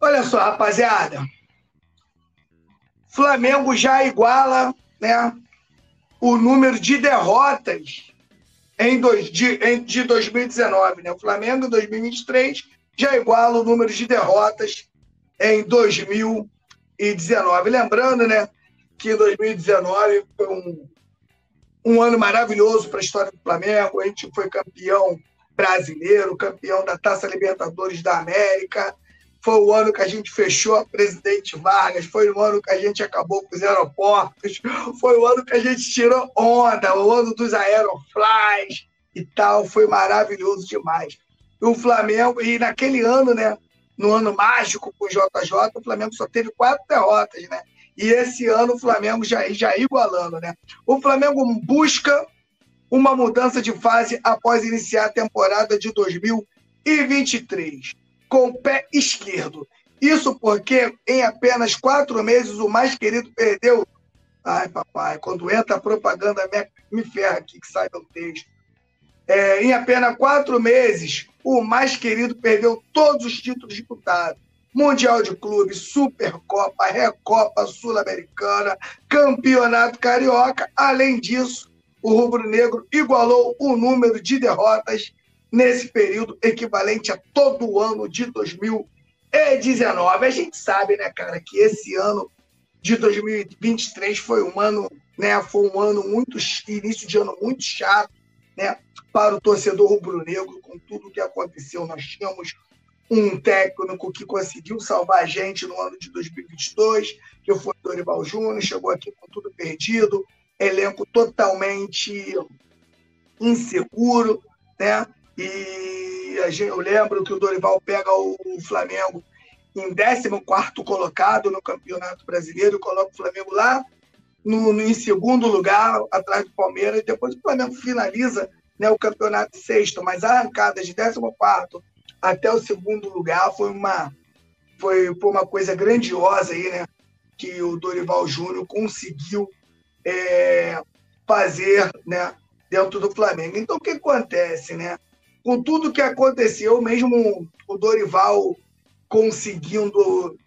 Olha só, rapaziada. Flamengo já iguala né, o número de derrotas em dois, de, em, de 2019. Né? O Flamengo, em 2023, já iguala o número de derrotas em 2019. Lembrando né, que 2019 foi um, um ano maravilhoso para a história do Flamengo. A gente foi campeão brasileiro, campeão da Taça Libertadores da América. Foi o ano que a gente fechou a Presidente Vargas, foi o ano que a gente acabou com os aeroportos, foi o ano que a gente tirou onda, o ano dos aeroflies e tal. Foi maravilhoso demais. E o Flamengo, e naquele ano, né, no ano mágico com o JJ, o Flamengo só teve quatro derrotas, né? E esse ano o Flamengo já, já igualando, né? O Flamengo busca uma mudança de fase após iniciar a temporada de 2023 com o pé esquerdo. Isso porque em apenas quatro meses o mais querido perdeu. Ai, papai, quando entra a propaganda, me ferra aqui que sai do texto. É, em apenas quatro meses, o mais querido perdeu todos os títulos disputados. Mundial de Clubes, Supercopa, Recopa Sul-Americana, Campeonato Carioca. Além disso, o rubro-negro igualou o número de derrotas nesse período equivalente a todo o ano de 2019. A gente sabe, né, cara, que esse ano de 2023 foi um ano, né, foi um ano muito início de ano muito chato, né, para o torcedor rubro-negro com tudo o que aconteceu. Nós tínhamos um técnico que conseguiu salvar a gente no ano de 2022, que foi o Dorival Júnior, chegou aqui com tudo perdido, elenco totalmente inseguro, né? E eu lembro que o Dorival pega o Flamengo em 14 colocado no Campeonato Brasileiro, coloca o Flamengo lá no, no, em segundo lugar, atrás do Palmeiras, e depois o Flamengo finaliza né, o campeonato sexto, mas a arrancada de 14 até o segundo lugar foi uma, foi, foi uma coisa grandiosa aí, né? Que o Dorival Júnior conseguiu é, fazer né, dentro do Flamengo. Então, o que acontece, né? Com tudo que aconteceu, mesmo o Dorival conseguindo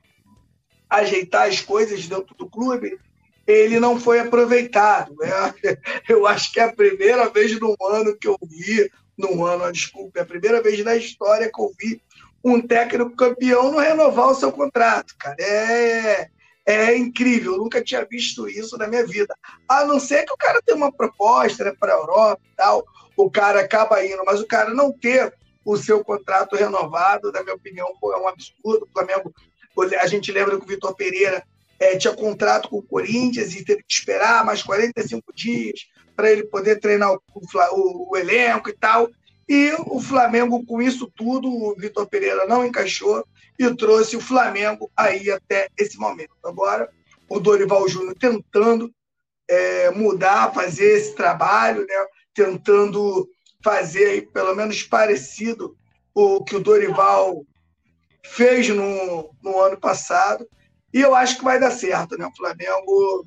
ajeitar as coisas dentro do clube, ele não foi aproveitado. Né? Eu acho que é a primeira vez no ano que eu vi, no ano, desculpe, é a primeira vez na história que eu vi um técnico campeão não renovar o seu contrato, cara. É, é incrível, nunca tinha visto isso na minha vida. A não ser que o cara tenha uma proposta né, para a Europa e tal, o cara acaba indo, mas o cara não ter o seu contrato renovado, na minha opinião, é um absurdo. O Flamengo, a gente lembra que o Vitor Pereira é, tinha contrato com o Corinthians e teve que esperar mais 45 dias para ele poder treinar o, o, o, elenco e tal. E o Flamengo, com isso tudo, o Vitor Pereira não encaixou e trouxe o Flamengo aí até esse momento. Agora, o Dorival Júnior tentando é, mudar, fazer esse trabalho, né? tentando fazer pelo menos parecido o que o Dorival fez no, no ano passado. E eu acho que vai dar certo, né? O Flamengo,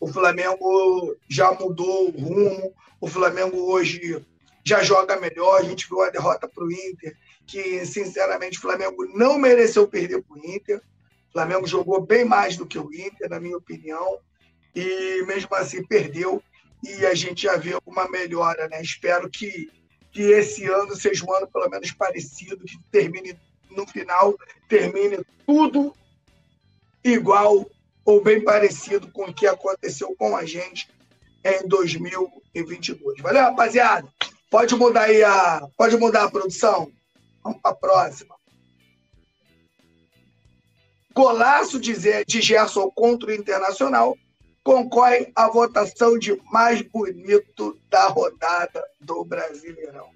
o Flamengo já mudou o rumo. O Flamengo hoje já joga melhor. A gente viu a derrota para o Inter, que sinceramente o Flamengo não mereceu perder para o Inter. O Flamengo jogou bem mais do que o Inter, na minha opinião, e mesmo assim perdeu e a gente já vê alguma melhora, né? Espero que, que esse ano seja um ano pelo menos parecido, que termine no final, termine tudo igual ou bem parecido com o que aconteceu com a gente em 2022. Valeu, rapaziada? Pode mudar aí a, pode mudar a produção. Vamos para a próxima. Golaço de, Gerson contra o Internacional concorre à votação de mais bonito da rodada do Brasileirão.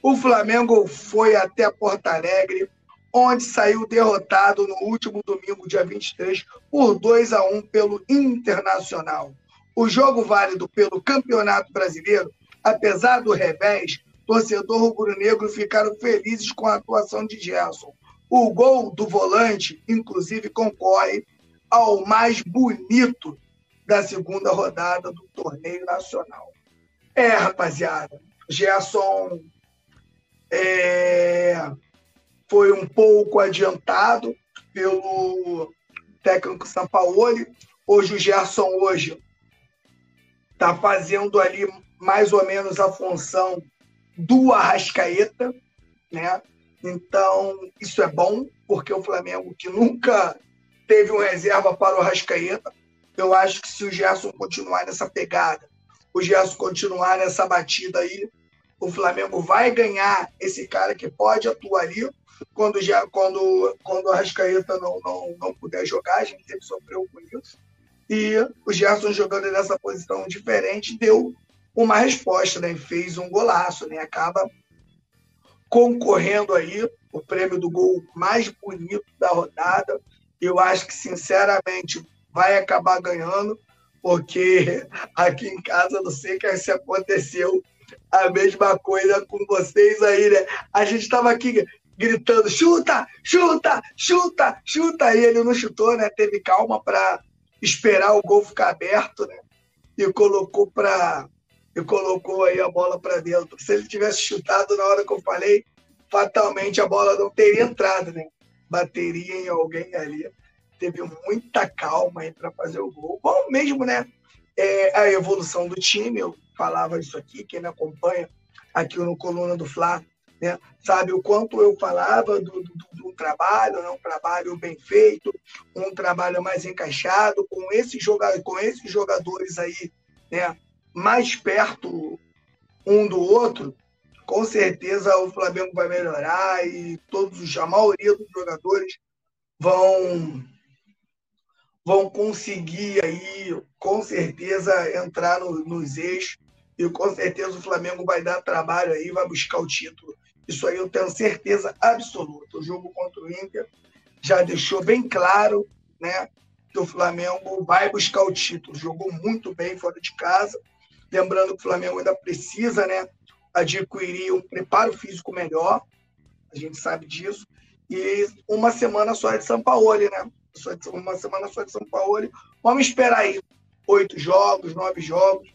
O Flamengo foi até Porto Alegre, onde saiu derrotado no último domingo, dia 23, por 2 a 1 pelo Internacional. O jogo válido pelo Campeonato Brasileiro, apesar do revés, torcedor rubro-negro ficaram felizes com a atuação de Gerson. O gol do volante, inclusive, concorre ao mais bonito da segunda rodada do torneio nacional. É, rapaziada, Gerson é, foi um pouco adiantado pelo técnico Sampaoli. Hoje o Gerson hoje está fazendo ali mais ou menos a função do Arrascaeta, né? Então, isso é bom, porque o Flamengo, que nunca teve um reserva para o Arrascaeta, eu acho que se o Gerson continuar nessa pegada, o Gerson continuar nessa batida aí, o Flamengo vai ganhar esse cara que pode atuar ali. Quando, quando, quando o Arrascaeta não, não, não puder jogar, a gente sempre sofreu com isso. E o Gerson jogando nessa posição diferente deu uma resposta, né? Fez um golaço, né? Acaba concorrendo aí o prêmio do gol mais bonito da rodada. Eu acho que, sinceramente, vai acabar ganhando, porque aqui em casa não sei se aconteceu a mesma coisa com vocês aí, né? A gente estava aqui gritando: chuta, chuta, chuta, chuta. E ele não chutou, né? Teve calma para esperar o gol ficar aberto, né? E colocou para e colocou aí a bola para dentro. Se ele tivesse chutado na hora que eu falei, fatalmente a bola não teria entrado, né? Bateria em alguém ali. Teve muita calma aí para fazer o gol. Bom, mesmo, né? É, a evolução do time, eu falava isso aqui, quem me acompanha aqui no Coluna do Fla, né? sabe o quanto eu falava do, do, do trabalho, né? um trabalho bem feito, um trabalho mais encaixado, com esses, jogadores, com esses jogadores aí, né? Mais perto um do outro, com certeza o Flamengo vai melhorar e todos, a maioria dos jogadores vão vão conseguir aí, com certeza, entrar no, nos eixos e com certeza o Flamengo vai dar trabalho aí, vai buscar o título. Isso aí eu tenho certeza absoluta. O jogo contra o Inter já deixou bem claro, né, que o Flamengo vai buscar o título. Jogou muito bem fora de casa. Lembrando que o Flamengo ainda precisa, né, adquirir um preparo físico melhor, a gente sabe disso, e uma semana só de São Paulo, né? Uma semana só de São Paulo. Vamos esperar aí oito jogos, nove jogos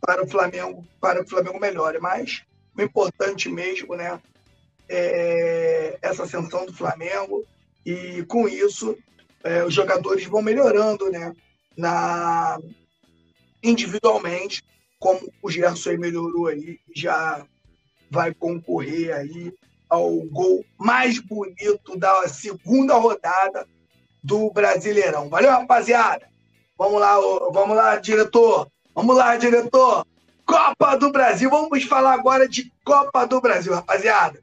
para o Flamengo, para o Flamengo melhore. Mas o importante mesmo, né? É essa ascensão do Flamengo e com isso é, os jogadores vão melhorando, né? Na individualmente como o Gerson melhorou aí, já vai concorrer aí ao gol mais bonito da segunda rodada do Brasileirão. Valeu, rapaziada? Vamos lá, vamos lá, diretor. Vamos lá, diretor. Copa do Brasil. Vamos falar agora de Copa do Brasil, rapaziada.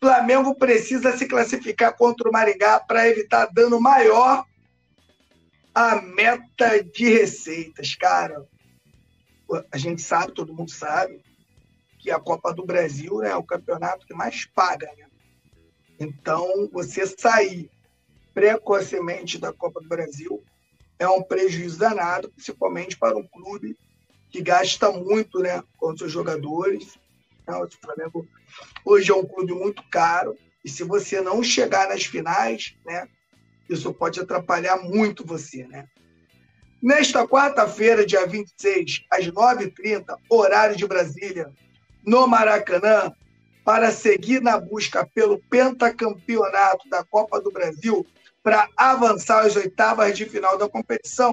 Flamengo precisa se classificar contra o Maringá para evitar dano maior à meta de receitas, cara a gente sabe, todo mundo sabe, que a Copa do Brasil né, é o campeonato que mais paga. Né? Então, você sair precocemente da Copa do Brasil é um prejuízo danado, principalmente para um clube que gasta muito né, com seus jogadores. Então, o Flamengo hoje é um clube muito caro, e se você não chegar nas finais, né, isso pode atrapalhar muito você. Né? Nesta quarta-feira, dia 26, às 9h30, horário de Brasília, no Maracanã, para seguir na busca pelo pentacampeonato da Copa do Brasil para avançar às oitavas de final da competição,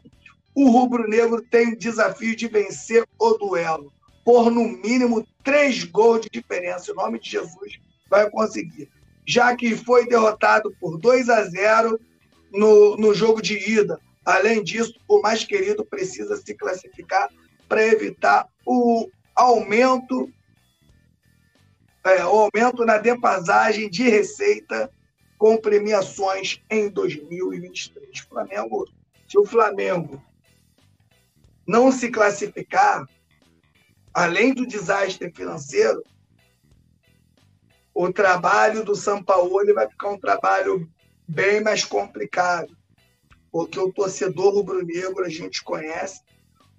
o rubro-negro tem o desafio de vencer o duelo, por no mínimo três gols de diferença. Em nome de Jesus, vai conseguir. Já que foi derrotado por 2 a 0 no, no jogo de ida Além disso, o mais querido precisa se classificar para evitar o aumento, é, o aumento na defasagem de receita com premiações em 2023. Flamengo, se o Flamengo não se classificar, além do desastre financeiro, o trabalho do São Paulo vai ficar um trabalho bem mais complicado porque o torcedor rubro-negro a gente conhece,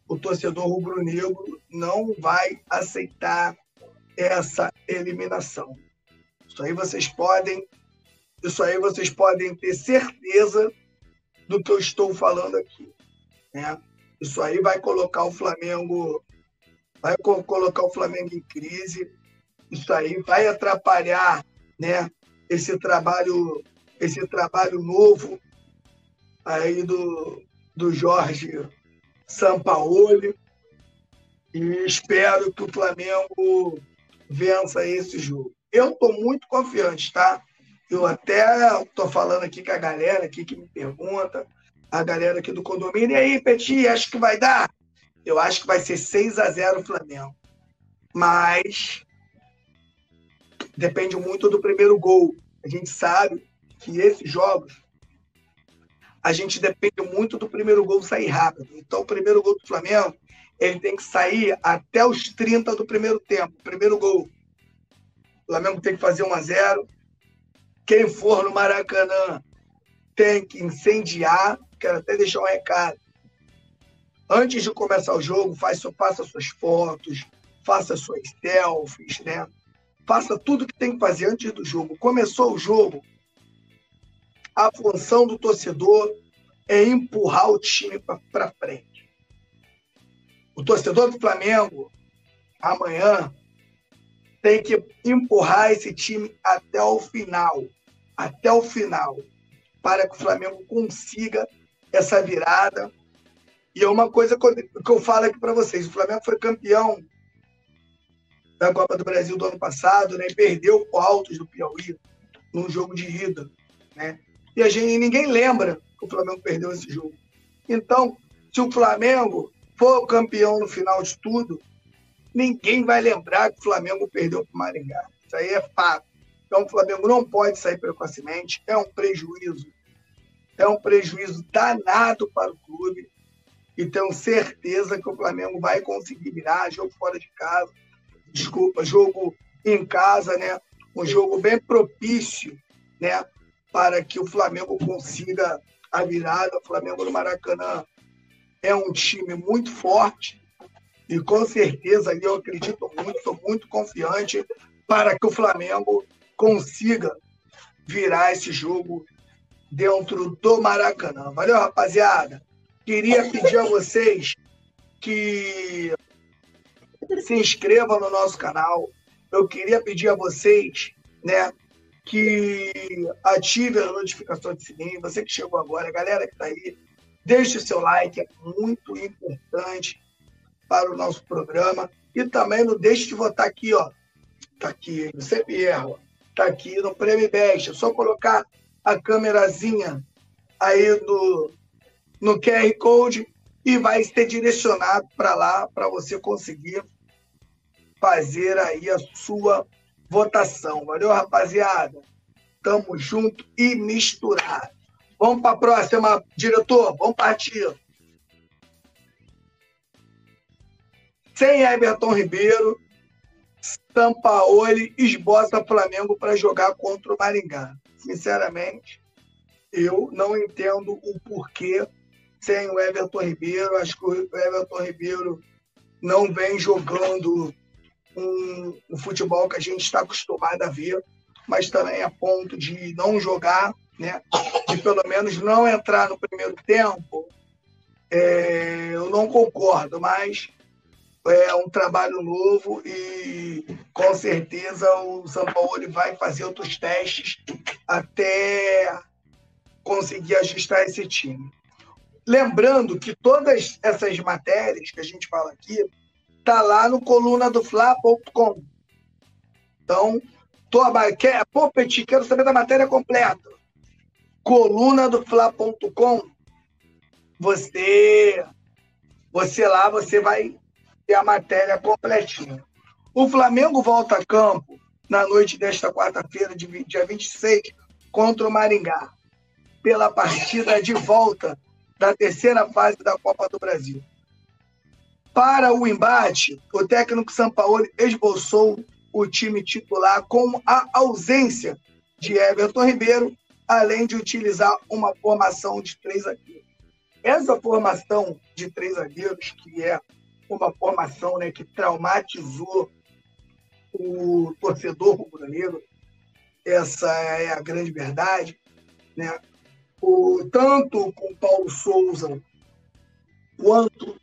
o torcedor rubro-negro não vai aceitar essa eliminação. Isso aí vocês podem, isso aí vocês podem ter certeza do que eu estou falando aqui, né? Isso aí vai colocar o Flamengo, vai colocar o Flamengo em crise. Isso aí vai atrapalhar, né? esse trabalho, esse trabalho novo aí do, do Jorge Sampaoli e espero que o Flamengo vença esse jogo. Eu estou muito confiante, tá? Eu até estou falando aqui com a galera aqui que me pergunta, a galera aqui do condomínio. E aí, Petit, acho que vai dar? Eu acho que vai ser 6 a 0 Flamengo. Mas depende muito do primeiro gol. A gente sabe que esses jogos a gente depende muito do primeiro gol sair rápido. Então, o primeiro gol do Flamengo, ele tem que sair até os 30 do primeiro tempo. Primeiro gol. O Flamengo tem que fazer 1 a 0 Quem for no Maracanã tem que incendiar. Quero até deixar um recado. Antes de começar o jogo, faz, faça suas fotos, faça suas selfies, né? Faça tudo que tem que fazer antes do jogo. Começou o jogo, a função do torcedor é empurrar o time para frente. O torcedor do Flamengo, amanhã, tem que empurrar esse time até o final. Até o final. Para que o Flamengo consiga essa virada. E é uma coisa que eu falo aqui para vocês: o Flamengo foi campeão da Copa do Brasil do ano passado, né? Perdeu o Altos do Piauí num jogo de ida, né? E a gente, ninguém lembra que o Flamengo perdeu esse jogo. Então, se o Flamengo for campeão no final de tudo, ninguém vai lembrar que o Flamengo perdeu para o Maringá. Isso aí é fato. Então, o Flamengo não pode sair precocemente. É um prejuízo. É um prejuízo danado para o clube. E tenho certeza que o Flamengo vai conseguir virar jogo fora de casa. Desculpa, jogo em casa, né? Um jogo bem propício, né? Para que o Flamengo consiga a virada. O Flamengo no Maracanã é um time muito forte e com certeza eu acredito muito, estou muito confiante para que o Flamengo consiga virar esse jogo dentro do Maracanã. Valeu, rapaziada. Queria pedir a vocês que se inscrevam no nosso canal. Eu queria pedir a vocês, né, que ative a notificação de sininho. Você que chegou agora, galera que está aí, deixe o seu like, é muito importante para o nosso programa. E também não deixe de votar aqui, ó. Tá aqui, no CPR, tá aqui no Prêmio Best. É só colocar a câmerazinha aí no, no QR Code e vai ser direcionado para lá para você conseguir fazer aí a sua votação. Valeu, rapaziada? Tamo junto e misturado. Vamos para a próxima, diretor. Vamos partir. Sem Everton Ribeiro, Sampaoli esboça Flamengo para jogar contra o Maringá. Sinceramente, eu não entendo o porquê sem o Everton Ribeiro. Acho que o Everton Ribeiro não vem jogando um, um futebol que a gente está acostumado a ver, mas também a ponto de não jogar, né? de pelo menos não entrar no primeiro tempo, é, eu não concordo, mas é um trabalho novo e com certeza o São Paulo vai fazer outros testes até conseguir ajustar esse time. Lembrando que todas essas matérias que a gente fala aqui tá lá no coluna do Fla.com. Então, tô, quer, pô, Petit, quero saber da matéria completa. Coluna do Fla.com. Você, você lá, você vai ter a matéria completinha. O Flamengo volta a campo na noite desta quarta-feira, dia 26, contra o Maringá, pela partida de volta da terceira fase da Copa do Brasil. Para o embate, o técnico Sampaoli esboçou o time titular com a ausência de Everton Ribeiro, além de utilizar uma formação de três zagueiros. Essa formação de três zagueiros, que é uma formação né, que traumatizou o torcedor rubro-negro, essa é a grande verdade, né? O, tanto com Paulo Souza quanto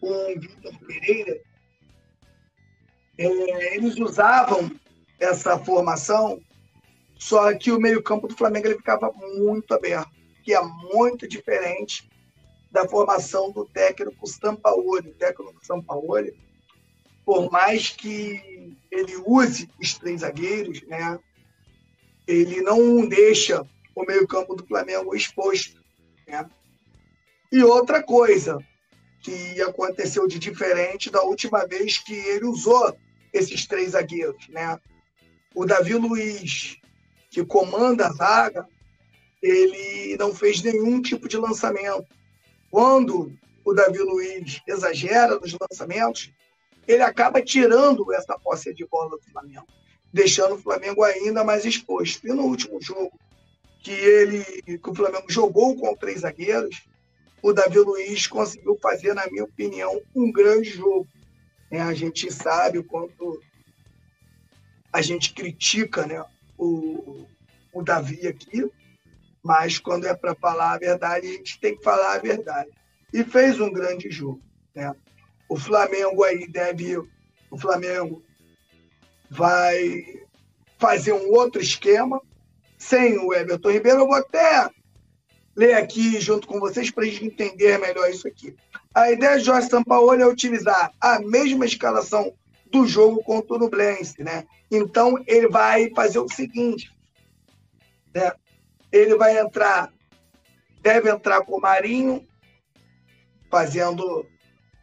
com Vitor Pereira, é, eles usavam essa formação Só que o meio-campo do Flamengo ele ficava muito aberto, que é muito diferente da formação do técnico Sampaoli. O técnico Sampaoli, por mais que ele use os três zagueiros, né, ele não deixa o meio-campo do Flamengo exposto. Né? E outra coisa que aconteceu de diferente da última vez que ele usou esses três zagueiros. Né? O Davi Luiz, que comanda a zaga, ele não fez nenhum tipo de lançamento. Quando o Davi Luiz exagera nos lançamentos, ele acaba tirando essa posse de bola do Flamengo, deixando o Flamengo ainda mais exposto. E no último jogo, que ele que o Flamengo jogou com três zagueiros, o Davi Luiz conseguiu fazer, na minha opinião, um grande jogo. É, a gente sabe o quanto a gente critica né, o, o Davi aqui, mas quando é para falar a verdade, a gente tem que falar a verdade. E fez um grande jogo. Né? O Flamengo aí deve. O Flamengo vai fazer um outro esquema sem o Everton Ribeiro. Eu vou até ler aqui junto com vocês para a gente entender melhor isso aqui. A ideia de Jorge Sampaoli é utilizar a mesma escalação do jogo contra o Nublense, né? Então ele vai fazer o seguinte, né? Ele vai entrar, deve entrar com o Marinho, fazendo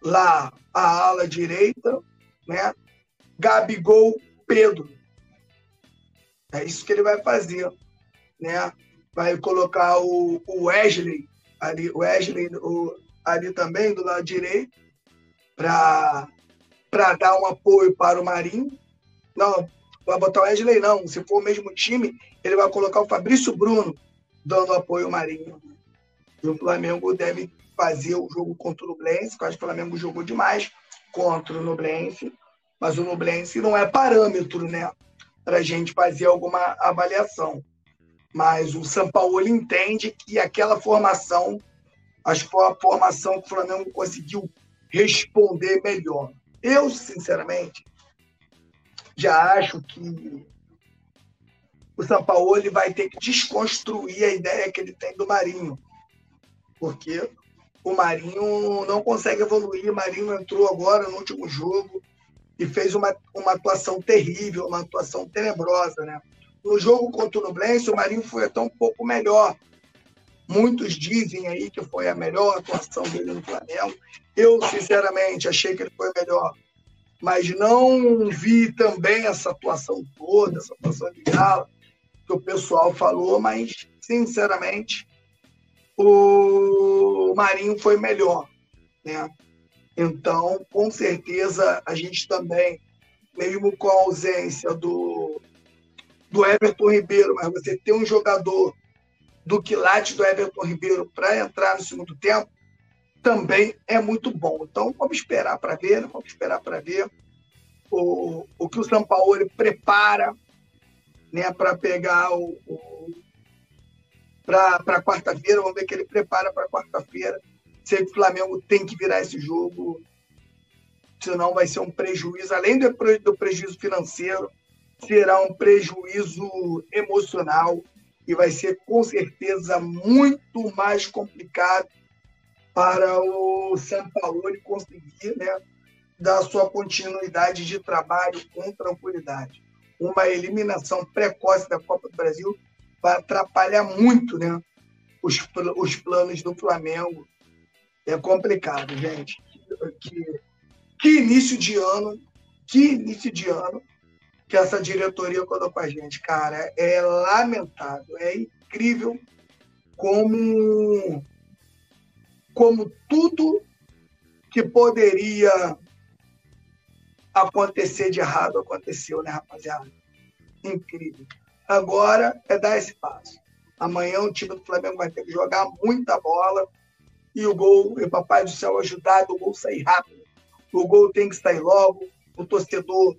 lá a ala direita, né? Gabigol, Pedro. É isso que ele vai fazer, né? Vai colocar o, o Wesley ali, Wesley o, ali também do lado direito para para dar um apoio para o Marinho. Não, vai botar o Wesley não. Se for o mesmo time, ele vai colocar o Fabrício Bruno dando apoio ao Marinho. E o Flamengo deve fazer o jogo contra o Nublense, eu acho que o Flamengo jogou demais contra o Nublense, mas o Nublense não é parâmetro, né, para a gente fazer alguma avaliação. Mas o São Paulo entende que aquela formação, acho que foi a formação que o Flamengo conseguiu responder melhor. Eu, sinceramente, já acho que o São Paulo vai ter que desconstruir a ideia que ele tem do Marinho. Porque o Marinho não consegue evoluir. O Marinho entrou agora no último jogo e fez uma, uma atuação terrível, uma atuação tenebrosa. Né? No jogo contra o Nublense, o Marinho foi até um pouco melhor. Muitos dizem aí que foi a melhor atuação dele no Flamengo. Eu, sinceramente, achei que ele foi melhor mas não vi também essa atuação toda, essa atuação de gala, que o pessoal falou, mas, sinceramente, o Marinho foi melhor. Né? Então, com certeza, a gente também, mesmo com a ausência do, do Everton Ribeiro, mas você ter um jogador do quilate do Everton Ribeiro para entrar no segundo tempo, também é muito bom. Então, vamos esperar para ver, né? vamos esperar para ver o, o que o São Paulo prepara né, para pegar o, o para quarta-feira. Vamos ver o que ele prepara para quarta-feira. Que o Flamengo tem que virar esse jogo, senão vai ser um prejuízo, além do, do prejuízo financeiro, será um prejuízo emocional e vai ser com certeza muito mais complicado para o São Paulo conseguir né, dar sua continuidade de trabalho com tranquilidade uma eliminação precoce da Copa do Brasil vai atrapalhar muito né, os, os planos do Flamengo. É complicado, gente. Que, que início de ano, que início de ano que essa diretoria colocou a gente, cara. É lamentável, é incrível como, como tudo que poderia acontecer de errado aconteceu, né, rapaziada? Incrível. Agora é dar esse passo. Amanhã o time do Flamengo vai ter que jogar muita bola e o gol, e o Papai do Céu ajudar o gol sair rápido. O gol tem que sair logo, o torcedor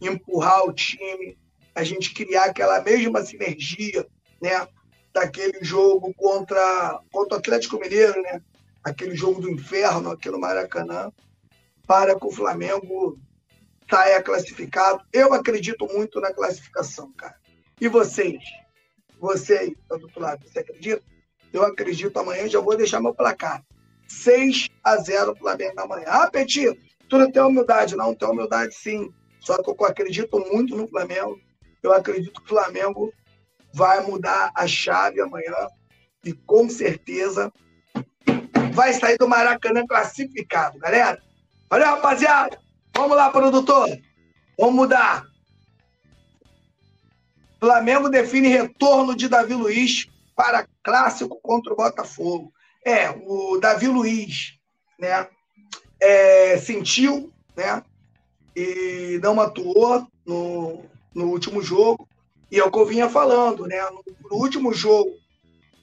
empurrar o time, a gente criar aquela mesma sinergia, né? Daquele jogo contra, contra o Atlético Mineiro, né? Aquele jogo do inferno aqui no Maracanã, para que o Flamengo saia classificado. Eu acredito muito na classificação, cara. E vocês? Você, do outro lado, você acredita? Eu acredito amanhã, já vou deixar meu placar. 6 a 0 Flamengo amanhã. Ah, Petit, tu não tem humildade. Não, tem humildade sim. Só que eu acredito muito no Flamengo. Eu acredito que o Flamengo vai mudar a chave amanhã e com certeza vai sair do Maracanã classificado, galera. Valeu, rapaziada. Vamos lá, produtor. Vamos mudar. Flamengo define retorno de Davi Luiz para clássico contra o Botafogo. É, o Davi Luiz, né, é, sentiu, né, e não atuou no, no último jogo. E é o que eu vinha falando, né, no, último jogo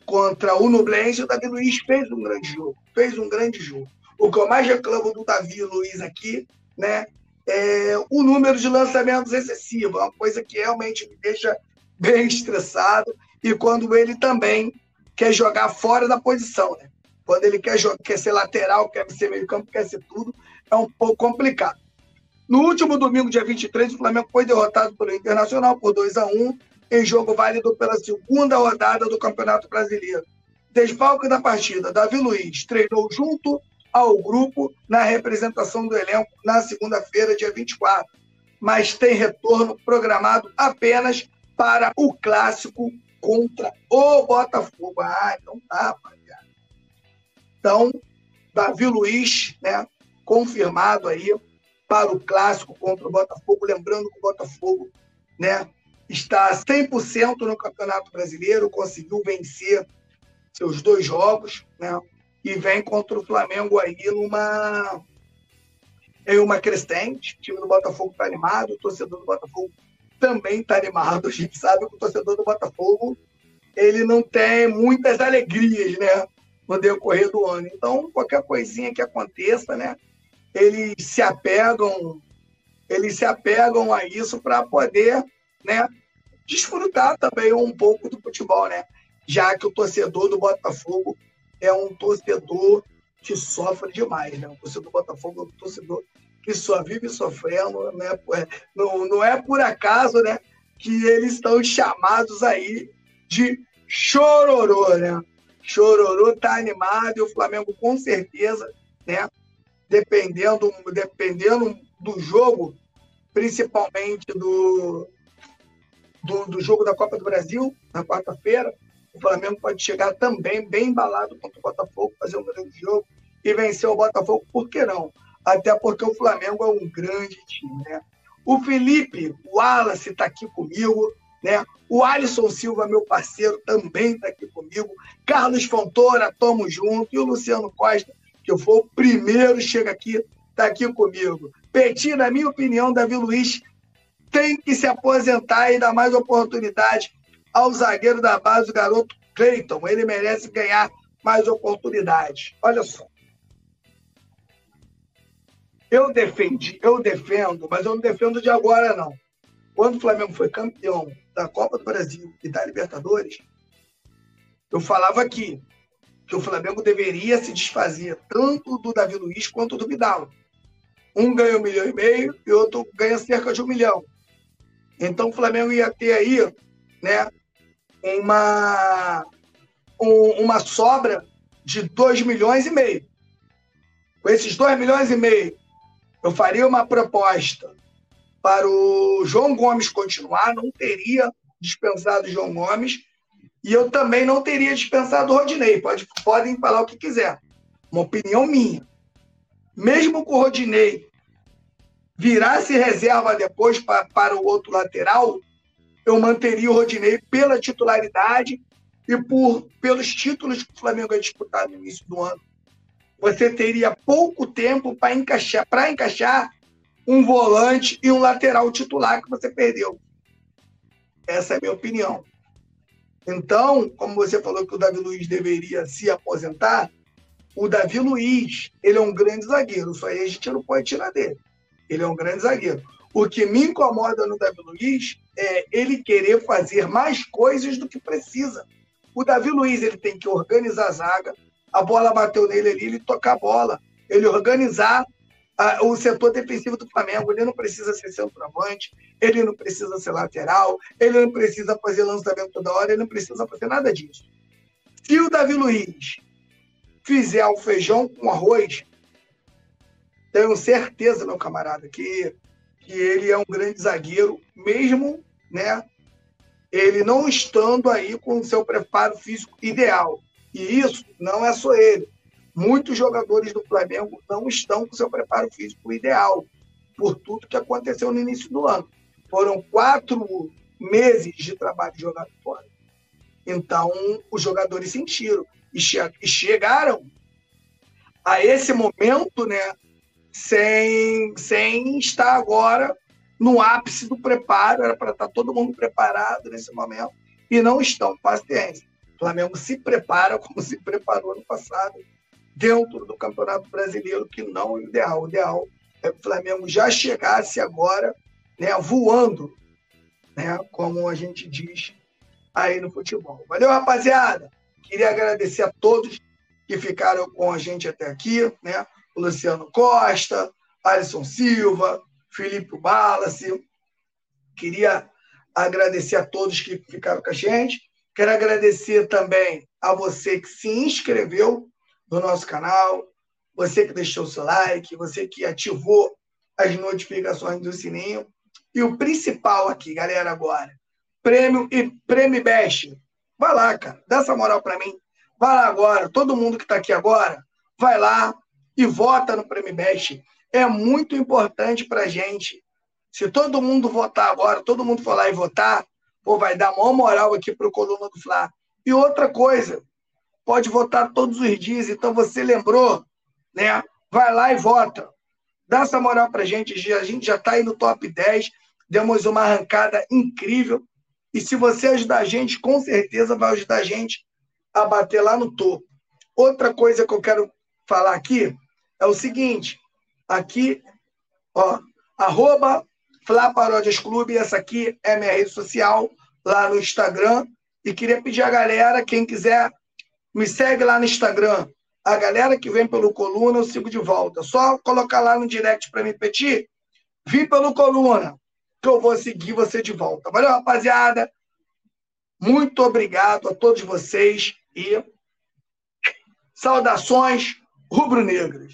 contra o Nublense, o Davi Luiz fez um grande jogo, fez um grande jogo. O que eu mais reclamo do Davi Luiz aqui, né, é o número de lançamentos excessivo, é uma coisa que realmente me deixa bem estressado e quando ele também quer jogar fora da posição, né? Quando ele quer, jogar, quer ser lateral, quer ser meio campo, quer ser tudo, é um pouco complicado. No último domingo, dia 23, o Flamengo foi derrotado pelo Internacional por 2 a 1 em jogo válido pela segunda rodada do Campeonato Brasileiro. Desfalque da partida, Davi Luiz treinou junto ao grupo na representação do elenco na segunda-feira, dia 24, mas tem retorno programado apenas para o clássico contra o Botafogo. Ah, então tá, rapaziada. Então, Davi Luiz, né, confirmado aí para o clássico contra o Botafogo. Lembrando que o Botafogo né, está 100% no Campeonato Brasileiro, conseguiu vencer seus dois jogos, né? E vem contra o Flamengo aí numa em uma crescente. O time do Botafogo está animado, o torcedor do Botafogo também está animado. A gente sabe que o torcedor do Botafogo ele não tem muitas alegrias, né? No decorrer do ano. Então, qualquer coisinha que aconteça, né? Eles se apegam, eles se apegam a isso para poder, né? Desfrutar também um pouco do futebol, né? Já que o torcedor do Botafogo é um torcedor que sofre demais, né? O torcedor do Botafogo é um torcedor que só vive sofrendo, né? não, não é por acaso né, que eles estão chamados aí de chororô, né? Chororô tá animado e o Flamengo com certeza, né? Dependendo, dependendo do jogo, principalmente do, do, do jogo da Copa do Brasil, na quarta-feira, o Flamengo pode chegar também bem embalado contra o Botafogo, fazer um grande jogo e vencer o Botafogo, por que não? até porque o Flamengo é um grande time, né? O Felipe Wallace está aqui comigo, né? O Alisson Silva, meu parceiro, também está aqui comigo. Carlos Fontoura, tamo junto. E o Luciano Costa, que foi o primeiro, chega aqui, está aqui comigo. Petit, na minha opinião, Davi Luiz tem que se aposentar e dar mais oportunidade ao zagueiro da base, o garoto Cleiton. Ele merece ganhar mais oportunidades. Olha só. Eu defendi, eu defendo, mas eu não defendo de agora, não. Quando o Flamengo foi campeão da Copa do Brasil e da Libertadores, eu falava aqui que o Flamengo deveria se desfazer tanto do Davi Luiz quanto do Vidal. Um ganha um milhão e meio e outro ganha cerca de um milhão. Então o Flamengo ia ter aí né, uma, um, uma sobra de dois milhões e meio. Com esses dois milhões e meio, eu faria uma proposta para o João Gomes continuar, não teria dispensado o João Gomes, e eu também não teria dispensado o Rodinei. Pode, podem falar o que quiser. Uma opinião minha. Mesmo que o Rodinei virasse reserva depois para, para o outro lateral, eu manteria o Rodinei pela titularidade e por pelos títulos que o Flamengo ia disputar no início do ano você teria pouco tempo para encaixar, para encaixar um volante e um lateral titular que você perdeu. Essa é a minha opinião. Então, como você falou que o Davi Luiz deveria se aposentar, o Davi Luiz, ele é um grande zagueiro, isso aí a gente não pode tirar dele. Ele é um grande zagueiro. O que me incomoda no Davi Luiz é ele querer fazer mais coisas do que precisa. O Davi Luiz ele tem que organizar a zaga, a bola bateu nele ali, ele tocar a bola, ele organizar o setor defensivo do Flamengo. Ele não precisa ser centroavante, ele não precisa ser lateral, ele não precisa fazer lançamento toda hora, ele não precisa fazer nada disso. Se o Davi Luiz fizer o feijão com arroz, tenho certeza, meu camarada, que, que ele é um grande zagueiro, mesmo né, ele não estando aí com o seu preparo físico ideal. E isso não é só ele muitos jogadores do Flamengo não estão com seu preparo físico ideal, por tudo que aconteceu no início do ano. Foram quatro meses de trabalho jogado fora. Então, os jogadores sentiram e, che e chegaram a esse momento, né, sem, sem estar agora no ápice do preparo, era para estar todo mundo preparado nesse momento, e não estão. Paciência. O Flamengo se prepara como se preparou no passado dentro do Campeonato Brasileiro, que não é o ideal. O ideal é que o Flamengo já chegasse agora né, voando, né, como a gente diz aí no futebol. Valeu, rapaziada! Queria agradecer a todos que ficaram com a gente até aqui, né? O Luciano Costa, Alisson Silva, Felipe Balace. Queria agradecer a todos que ficaram com a gente. Quero agradecer também a você que se inscreveu no nosso canal, você que deixou seu like, você que ativou as notificações do sininho. E o principal aqui, galera, agora, prêmio e prêmio Best. Vai lá, cara, dá essa moral para mim. Vai lá agora, todo mundo que está aqui agora, vai lá e vota no prêmio Best. É muito importante para gente. Se todo mundo votar agora, todo mundo for lá e votar, pô, vai dar maior moral aqui pro Coluna do Fla. E outra coisa, pode votar todos os dias. Então você lembrou, né? Vai lá e vota. Dá essa moral pra gente. A gente já está aí no top 10. Demos uma arrancada incrível. E se você ajudar a gente, com certeza vai ajudar a gente a bater lá no topo. Outra coisa que eu quero falar aqui é o seguinte: aqui, ó, arroba Clube, essa aqui é minha rede social lá no Instagram. E queria pedir a galera, quem quiser me segue lá no Instagram. A galera que vem pelo Coluna, eu sigo de volta. Só colocar lá no direct para me pedir. Vim pelo Coluna, que eu vou seguir você de volta. Valeu, rapaziada. Muito obrigado a todos vocês e saudações rubro-negras.